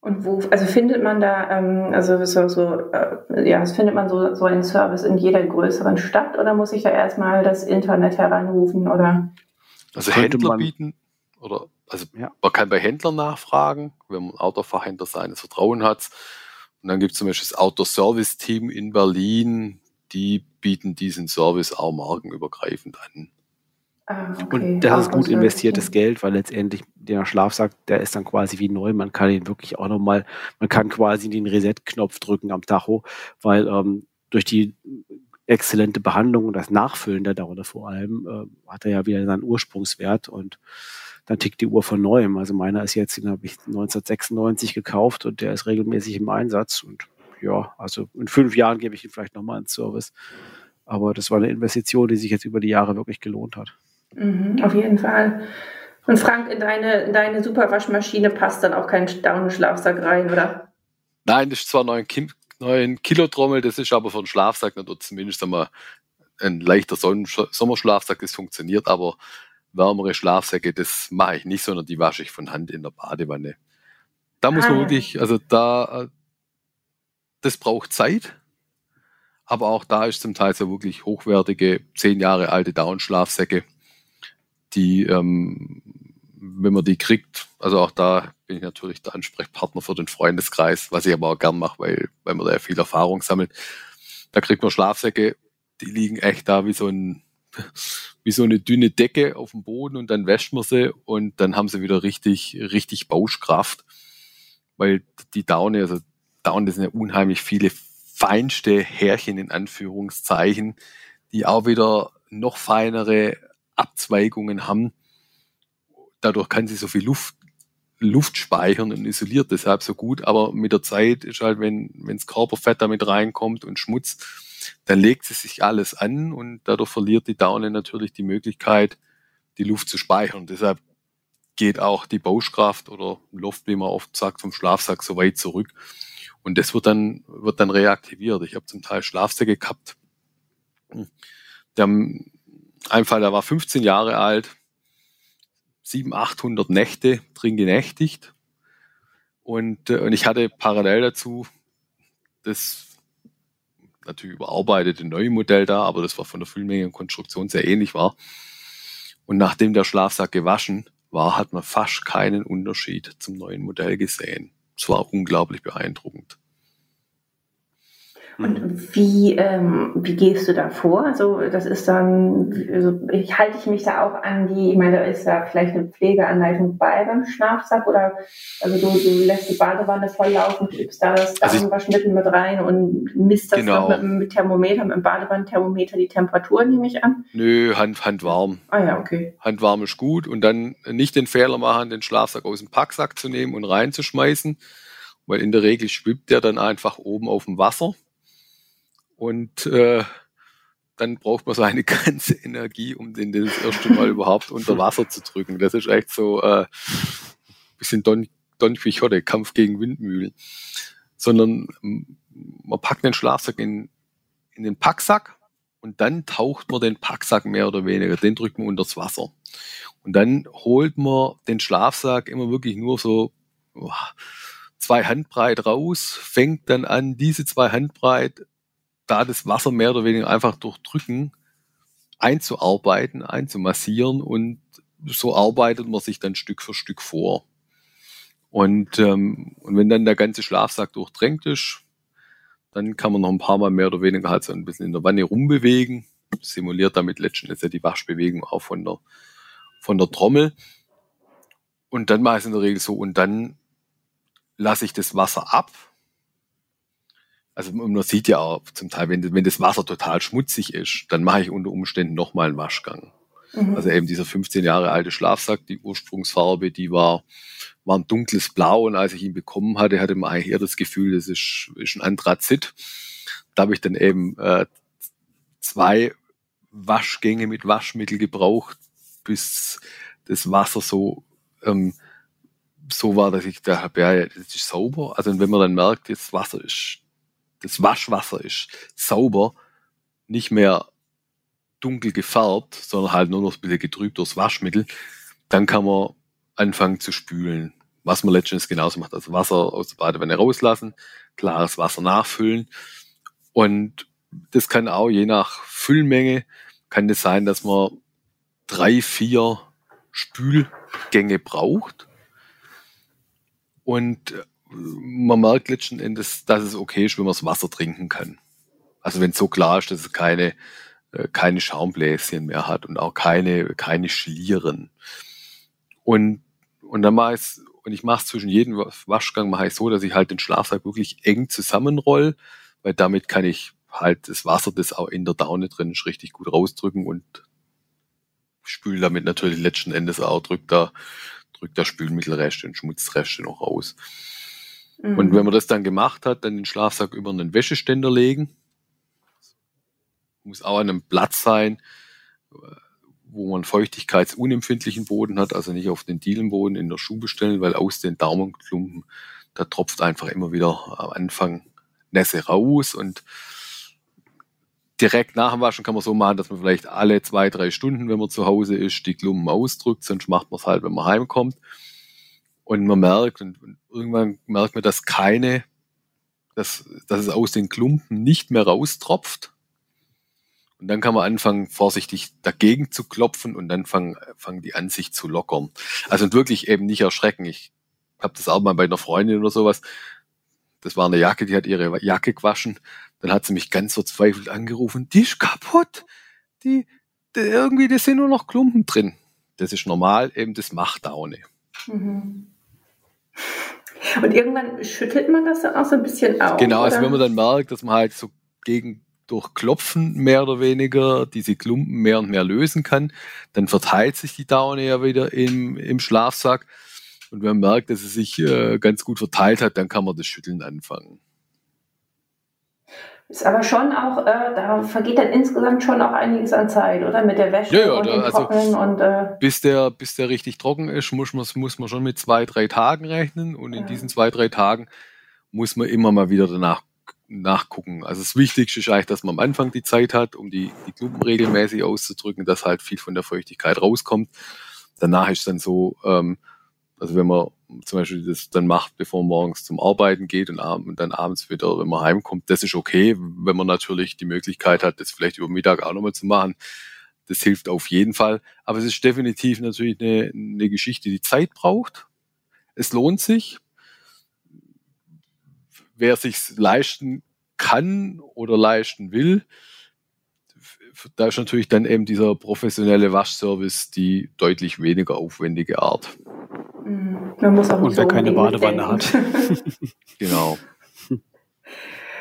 Und wo, also findet man da, ähm, also so, so äh, ja, findet man so, so einen Service in jeder größeren Stadt oder muss ich da erstmal das Internet heranrufen oder? Also Händler man, bieten oder also ja. man kann bei Händlern nachfragen, wenn man Autofachhändler seines Vertrauen hat. Und dann gibt es zum Beispiel das Auto-Service-Team in Berlin, die bieten diesen Service auch markenübergreifend an. Ah, okay. Und das ist gut investiertes Geld, weil letztendlich der Schlafsack, der ist dann quasi wie neu. Man kann ihn wirklich auch nochmal, man kann quasi den Reset-Knopf drücken am Tacho, weil ähm, durch die exzellente Behandlung und das Nachfüllen der Dauer vor allem äh, hat er ja wieder seinen Ursprungswert und dann tickt die Uhr von neuem. Also meiner ist jetzt, den habe ich 1996 gekauft und der ist regelmäßig im Einsatz und ja, also in fünf Jahren gebe ich ihn vielleicht nochmal ins Service. Aber das war eine Investition, die sich jetzt über die Jahre wirklich gelohnt hat. Mhm, auf jeden Fall. Und Frank, in deine, in deine Superwaschmaschine passt dann auch kein Daunenschlafsack rein, oder? Nein, das ist zwar noch ein, Kim ein Kilotrommel, das ist aber für einen Schlafsack oder zumindest einmal ein leichter Sommerschlafsack, das funktioniert, aber wärmere Schlafsäcke, das mache ich nicht, sondern die wasche ich von Hand in der Badewanne. Da muss ah. man wirklich, also da, das braucht Zeit, aber auch da ist zum Teil so wirklich hochwertige, zehn Jahre alte Down-Schlafsäcke die, ähm, wenn man die kriegt, also auch da bin ich natürlich der Ansprechpartner für den Freundeskreis, was ich aber auch gern mache, weil, weil man da ja viel Erfahrung sammelt. Da kriegt man Schlafsäcke, die liegen echt da wie so ein, wie so eine dünne Decke auf dem Boden und dann wäscht man sie und dann haben sie wieder richtig, richtig Bauschkraft, weil die Daune, also Daune, sind ja unheimlich viele feinste Härchen in Anführungszeichen, die auch wieder noch feinere Abzweigungen haben. Dadurch kann sie so viel Luft, Luft speichern und isoliert deshalb so gut. Aber mit der Zeit ist halt, wenn wenns Körperfett damit reinkommt und Schmutz, dann legt sie sich alles an und dadurch verliert die Daune natürlich die Möglichkeit, die Luft zu speichern. Deshalb geht auch die Bauschkraft oder Luft, wie man oft sagt, vom Schlafsack so weit zurück. Und das wird dann, wird dann reaktiviert. Ich habe zum Teil Schlafsäcke gehabt. Haben ein Fall, der war 15 Jahre alt, 700, 800 Nächte drin genächtigt. Und, äh, und ich hatte parallel dazu das natürlich überarbeitete neue Modell da, aber das war von der Füllmenge und Konstruktion sehr ähnlich war. Und nachdem der Schlafsack gewaschen war, hat man fast keinen Unterschied zum neuen Modell gesehen. Es war unglaublich beeindruckend. Und mhm. wie, ähm, wie gehst du da vor? Also das ist dann, also ich, halte ich mich da auch an die, ich meine, da ist ja vielleicht eine Pflegeanleitung bei beim Schlafsack oder also du, du lässt die Badewanne volllaufen, gibst da das also mit rein und misst das genau. mit, mit Thermometer, mit dem Badewannenthermometer die Temperatur, nehme ich an? Nö, Hand, handwarm. Ah ja, okay. Handwarm ist gut und dann nicht den Fehler machen, den Schlafsack aus dem Packsack zu nehmen und reinzuschmeißen, weil in der Regel schwimmt der dann einfach oben auf dem Wasser und äh, dann braucht man seine ganze Energie, um den das erste Mal überhaupt unter Wasser zu drücken. Das ist echt so äh, bisschen Don, Don Quixote, Kampf gegen Windmühlen. Sondern man packt den Schlafsack in, in den Packsack und dann taucht man den Packsack mehr oder weniger, den drückt man unters Wasser. Und dann holt man den Schlafsack immer wirklich nur so oh, zwei Handbreit raus, fängt dann an, diese zwei Handbreit da das Wasser mehr oder weniger einfach durch Drücken einzuarbeiten, einzumassieren und so arbeitet man sich dann Stück für Stück vor. Und, ähm, und wenn dann der ganze Schlafsack durchdrängt ist, dann kann man noch ein paar Mal mehr oder weniger halt so ein bisschen in der Wanne rumbewegen. Simuliert damit letztendlich ja die Waschbewegung auch von der, von der Trommel. Und dann mache ich es in der Regel so. Und dann lasse ich das Wasser ab also man sieht ja auch zum Teil, wenn, wenn das Wasser total schmutzig ist, dann mache ich unter Umständen nochmal einen Waschgang. Mhm. Also eben dieser 15 Jahre alte Schlafsack, die Ursprungsfarbe, die war, war ein dunkles Blau und als ich ihn bekommen hatte, hatte man eigentlich eher das Gefühl, das ist, ist ein Anthrazit. Da habe ich dann eben äh, zwei Waschgänge mit Waschmittel gebraucht, bis das Wasser so, ähm, so war, dass ich da habe, ja, das ist sauber. Also wenn man dann merkt, das Wasser ist, das Waschwasser ist sauber, nicht mehr dunkel gefärbt, sondern halt nur noch ein bisschen getrübt durchs Waschmittel, dann kann man anfangen zu spülen. Was man letztendlich genauso macht. Also Wasser aus der Badewanne rauslassen, klares Wasser nachfüllen. Und das kann auch je nach Füllmenge, kann das sein, dass man drei, vier Spülgänge braucht. Und man merkt letzten Endes, dass es okay ist, wenn man das Wasser trinken kann. Also wenn es so klar ist, dass es keine, äh, keine Schaumbläschen mehr hat und auch keine, keine Schlieren. Und, und dann mache ich und ich mache es zwischen jedem Waschgang mache ich so, dass ich halt den Schlafsack wirklich eng zusammenroll, weil damit kann ich halt das Wasser, das auch in der Daune drin ist, richtig gut rausdrücken und spüle damit natürlich letzten Endes auch, drückt da, drückt da Spülmittelreste und Schmutzreste noch raus. Mhm. Und wenn man das dann gemacht hat, dann den Schlafsack über einen Wäscheständer legen. Muss auch an einem Platz sein, wo man feuchtigkeitsunempfindlichen Boden hat, also nicht auf den Dielenboden in der Schuhe stellen, weil aus den Daumenklumpen, da tropft einfach immer wieder am Anfang Nässe raus und direkt nach dem Waschen kann man so machen, dass man vielleicht alle zwei, drei Stunden, wenn man zu Hause ist, die Klumpen ausdrückt, sonst macht man es halt, wenn man heimkommt. Und man merkt, und, und irgendwann merkt man, dass keine, dass, dass es aus den Klumpen nicht mehr raustropft. Und dann kann man anfangen, vorsichtig dagegen zu klopfen und dann fangen, fangen die an, sich zu lockern. Also wirklich eben nicht erschrecken. Ich habe das auch mal bei einer Freundin oder sowas. Das war eine Jacke, die hat ihre Jacke gewaschen. Dann hat sie mich ganz verzweifelt angerufen. Die ist kaputt. Die, die irgendwie, da sind nur noch Klumpen drin. Das ist normal, eben das macht Daune. Mhm. Und irgendwann schüttelt man das dann auch so ein bisschen auf. Genau, also wenn man dann merkt, dass man halt so gegen durch Klopfen mehr oder weniger diese Klumpen mehr und mehr lösen kann. Dann verteilt sich die Daune ja wieder im, im Schlafsack. Und wenn man merkt, dass es sich äh, ganz gut verteilt hat, dann kann man das Schütteln anfangen. Ist aber schon auch, äh, da vergeht dann insgesamt schon auch einiges an Zeit, oder? Mit der Wäsche ja, ja, und da, dem also, Trocknen und äh, bis der, bis der richtig trocken ist, muss man, muss man schon mit zwei, drei Tagen rechnen. Und in ja. diesen zwei, drei Tagen muss man immer mal wieder danach nachgucken. Also das Wichtigste ist eigentlich, dass man am Anfang die Zeit hat, um die, die Klumpen regelmäßig auszudrücken, dass halt viel von der Feuchtigkeit rauskommt. Danach ist dann so, ähm, also wenn man zum Beispiel das dann macht, bevor man morgens zum Arbeiten geht und, dann abends wieder, wenn man heimkommt, das ist okay. Wenn man natürlich die Möglichkeit hat, das vielleicht über Mittag auch nochmal zu machen, das hilft auf jeden Fall. Aber es ist definitiv natürlich eine, eine Geschichte, die Zeit braucht. Es lohnt sich wer sich leisten kann oder leisten will, da ist natürlich dann eben dieser professionelle Waschservice die deutlich weniger aufwendige Art. Mhm. Man muss auch nicht Und wer so keine Badewanne hat. genau.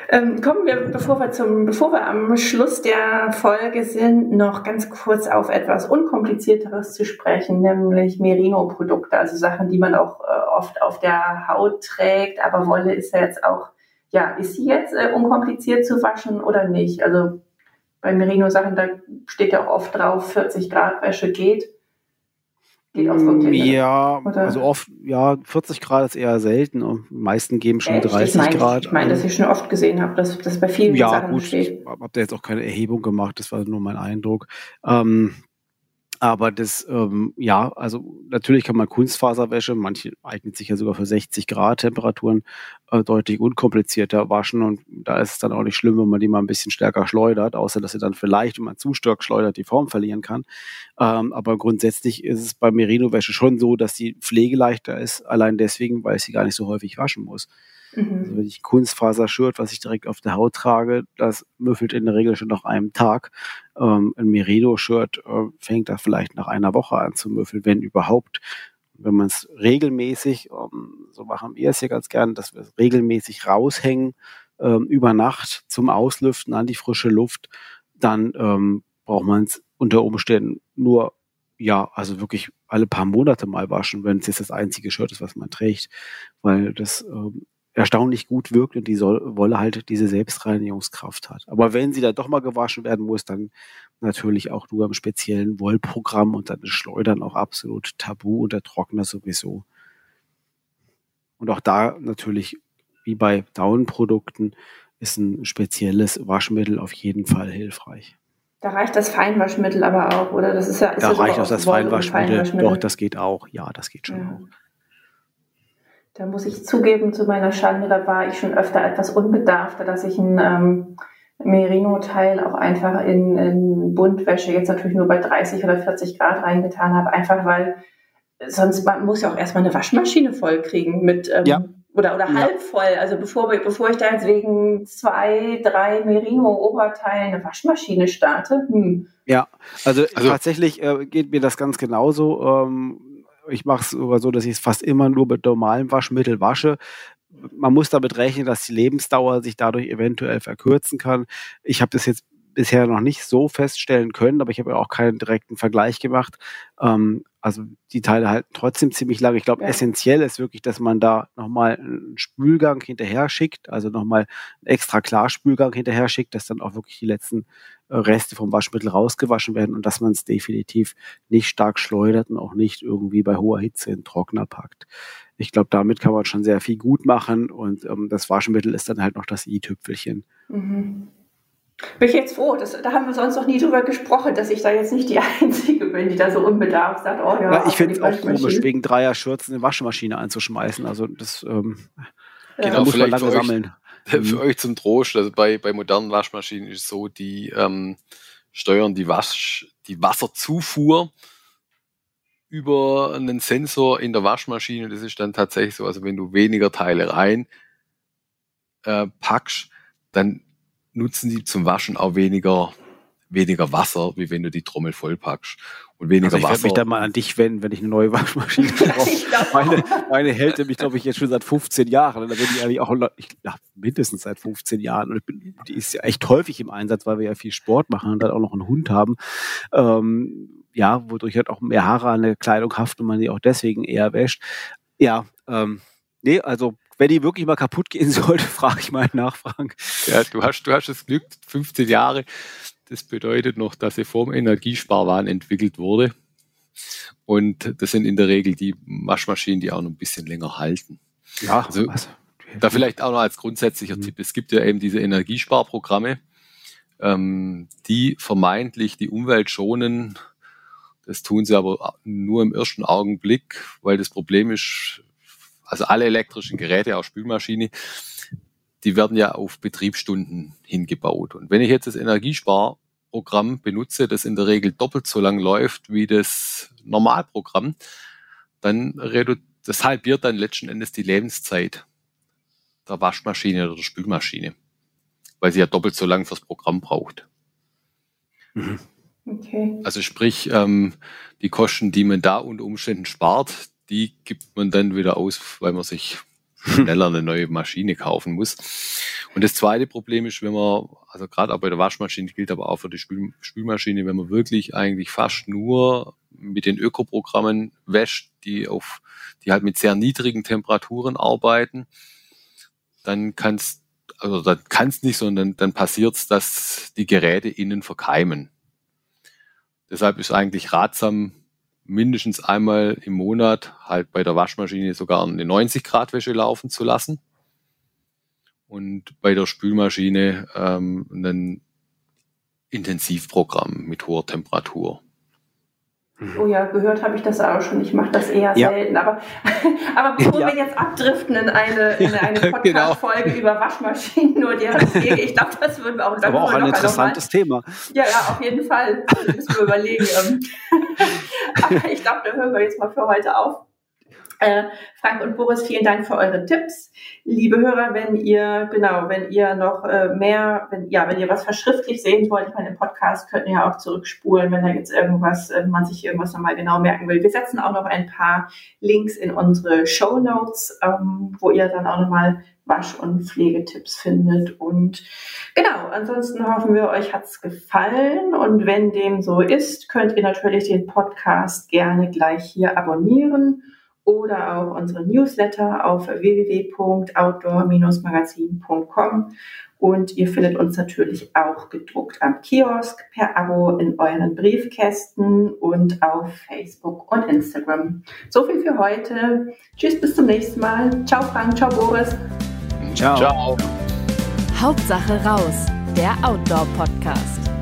Ähm, kommen wir, bevor wir zum, bevor wir am Schluss der Folge sind, noch ganz kurz auf etwas Unkomplizierteres zu sprechen, nämlich Merino-Produkte, also Sachen, die man auch äh, oft auf der Haut trägt, aber Wolle ist ja jetzt auch, ja, ist sie jetzt äh, unkompliziert zu waschen oder nicht? Also bei Merino-Sachen, da steht ja auch oft drauf, 40 Grad Wäsche geht. Geht auch wirklich. Ja, oder? also oft, ja, 40 Grad ist eher selten. Die meisten geben schon Echt? 30 ich Grad. Ich meine, dass ich schon oft gesehen habe, dass das bei vielen ja, Sachen gut, steht. Ich habe da jetzt auch keine Erhebung gemacht, das war nur mein Eindruck. Ähm, aber das, ähm, ja, also natürlich kann man Kunstfaserwäsche, manche eignet sich ja sogar für 60 Grad Temperaturen, äh, deutlich unkomplizierter waschen. Und da ist es dann auch nicht schlimm, wenn man die mal ein bisschen stärker schleudert, außer dass sie dann vielleicht, wenn man zu stark schleudert, die Form verlieren kann. Ähm, aber grundsätzlich ist es bei Merino-Wäsche schon so, dass die Pflege leichter ist, allein deswegen, weil ich sie gar nicht so häufig waschen muss. Mhm. Also wenn ich Kunstfaser-Shirt, was ich direkt auf der Haut trage, das müffelt in der Regel schon nach einem Tag. Ähm, ein Merino-Shirt äh, fängt da vielleicht nach einer Woche an zu müffeln, wenn überhaupt. Wenn man es regelmäßig, ähm, so machen wir es hier ganz gern, dass wir es regelmäßig raushängen, ähm, über Nacht zum Auslüften an die frische Luft, dann ähm, braucht man es unter Umständen nur ja, also wirklich alle paar Monate mal waschen, wenn es jetzt das einzige Shirt ist, was man trägt, weil das ähm, erstaunlich gut wirkt und die Wolle halt diese Selbstreinigungskraft hat. Aber wenn sie dann doch mal gewaschen werden muss, dann natürlich auch nur im speziellen Wollprogramm und dann ist Schleudern auch absolut tabu und der Trockner sowieso. Und auch da natürlich, wie bei Daunenprodukten, ist ein spezielles Waschmittel auf jeden Fall hilfreich. Da reicht das Feinwaschmittel aber auch, oder? Das ist ja, ist da reicht auch das Feinwaschmittel. Feinwaschmittel. Doch, das geht auch. Ja, das geht schon ja. auch. Da muss ich zugeben, zu meiner Schande, da war ich schon öfter etwas unbedarfter, dass ich ein ähm, Merino-Teil auch einfach in, in Buntwäsche, jetzt natürlich nur bei 30 oder 40 Grad reingetan habe, einfach weil sonst man muss ja auch erstmal eine Waschmaschine voll kriegen mit ähm, ja. oder oder ja. halb voll. Also bevor, bevor ich da jetzt wegen zwei, drei Merino-Oberteilen eine Waschmaschine starte. Hm. Ja, also, also tatsächlich äh, geht mir das ganz genauso. Ähm, ich mache es sogar so, dass ich es fast immer nur mit normalem Waschmittel wasche. Man muss damit rechnen, dass die Lebensdauer sich dadurch eventuell verkürzen kann. Ich habe das jetzt bisher noch nicht so feststellen können, aber ich habe ja auch keinen direkten Vergleich gemacht. Ähm, also die Teile halten trotzdem ziemlich lange. Ich glaube, ja. essentiell ist wirklich, dass man da nochmal einen Spülgang hinterher schickt, also nochmal einen extra Klarspülgang hinterher schickt, dass dann auch wirklich die letzten äh, Reste vom Waschmittel rausgewaschen werden und dass man es definitiv nicht stark schleudert und auch nicht irgendwie bei hoher Hitze in Trockner packt. Ich glaube, damit kann man schon sehr viel gut machen und ähm, das Waschmittel ist dann halt noch das i-Tüpfelchen. Mhm. Bin ich jetzt froh, das, da haben wir sonst noch nie drüber gesprochen, dass ich da jetzt nicht die Einzige bin, die da so unbedarft sagt, oh ja. ja ich finde es auch komisch, wegen dreier Schürzen eine Waschmaschine einzuschmeißen. Also das ähm, genau, muss man lange sammeln. Für mhm. euch zum Trost, also bei, bei modernen Waschmaschinen ist es so, die ähm, steuern die, Wasch, die Wasserzufuhr über einen Sensor in der Waschmaschine. Das ist dann tatsächlich so, also wenn du weniger Teile rein äh, packst, dann nutzen die zum Waschen auch weniger, weniger Wasser, wie wenn du die Trommel vollpackst. Und weniger also ich Wasser. Ich mich dann mal an dich wenden, wenn ich eine neue Waschmaschine brauche. meine, meine hält nämlich, glaube ich, jetzt schon seit 15 Jahren. Und da bin ich eigentlich auch ich, ja, mindestens seit 15 Jahren. Und bin, die ist ja echt häufig im Einsatz, weil wir ja viel Sport machen und dann auch noch einen Hund haben. Ähm, ja, wodurch halt auch mehr Haare an der Kleidung haften und man die auch deswegen eher wäscht. Ja, ähm, nee, also wenn die wirklich mal kaputt gehen sollte, frage ich mal nach, Frank. Ja, du hast, du hast das Glück, 15 Jahre. Das bedeutet noch, dass sie vorm Energiesparwahn entwickelt wurde. Und das sind in der Regel die Waschmaschinen, die auch noch ein bisschen länger halten. Ja, also, also da vielleicht auch noch als grundsätzlicher mhm. Tipp. Es gibt ja eben diese Energiesparprogramme, ähm, die vermeintlich die Umwelt schonen. Das tun sie aber nur im ersten Augenblick, weil das Problem ist, also alle elektrischen Geräte, auch Spülmaschine, die werden ja auf Betriebsstunden hingebaut. Und wenn ich jetzt das Energiesparprogramm benutze, das in der Regel doppelt so lang läuft wie das Normalprogramm, dann das halbiert dann letzten Endes die Lebenszeit der Waschmaschine oder der Spülmaschine, weil sie ja doppelt so lang fürs Programm braucht. Mhm. Okay. Also sprich, ähm, die Kosten, die man da unter Umständen spart, die gibt man dann wieder aus, weil man sich schneller eine neue Maschine kaufen muss. Und das zweite Problem ist, wenn man, also gerade auch bei der Waschmaschine gilt aber auch für die Spül Spülmaschine, wenn man wirklich eigentlich fast nur mit den Ökoprogrammen wäscht, die auf, die halt mit sehr niedrigen Temperaturen arbeiten, dann kann also dann kann es nicht, sondern dann passiert es, dass die Geräte innen verkeimen. Deshalb ist eigentlich ratsam, mindestens einmal im Monat halt bei der Waschmaschine sogar eine 90 Grad Wäsche laufen zu lassen und bei der Spülmaschine ähm, ein Intensivprogramm mit hoher Temperatur. Mhm. Oh ja, gehört habe ich das auch schon. Ich mache das eher ja. selten. Aber, aber bevor ja. wir jetzt abdriften in eine, in eine genau. Podcast-Folge genau. über Waschmaschinen und deren Pflege, ich glaube, das würden wir auch Aber auch ein interessantes Thema. Ja, ja, auf jeden Fall. Das müssen wir überlegen. aber ich glaube, da hören wir jetzt mal für heute auf. Äh, Frank und Boris, vielen Dank für eure Tipps. Liebe Hörer, wenn ihr, genau, wenn ihr noch äh, mehr, wenn, ja, wenn ihr was verschriftlich sehen wollt, ich meine, im Podcast könnt ihr ja auch zurückspulen, wenn da jetzt irgendwas, äh, man sich irgendwas nochmal genau merken will. Wir setzen auch noch ein paar Links in unsere Show Notes, ähm, wo ihr dann auch nochmal Wasch- und Pflegetipps findet. Und genau, ansonsten hoffen wir, euch hat's gefallen. Und wenn dem so ist, könnt ihr natürlich den Podcast gerne gleich hier abonnieren oder auch unsere Newsletter auf www.outdoor-magazin.com. Und ihr findet uns natürlich auch gedruckt am Kiosk, per Abo in euren Briefkästen und auf Facebook und Instagram. So viel für heute. Tschüss, bis zum nächsten Mal. Ciao Frank, ciao Boris. Ciao. ciao. Hauptsache raus, der Outdoor-Podcast.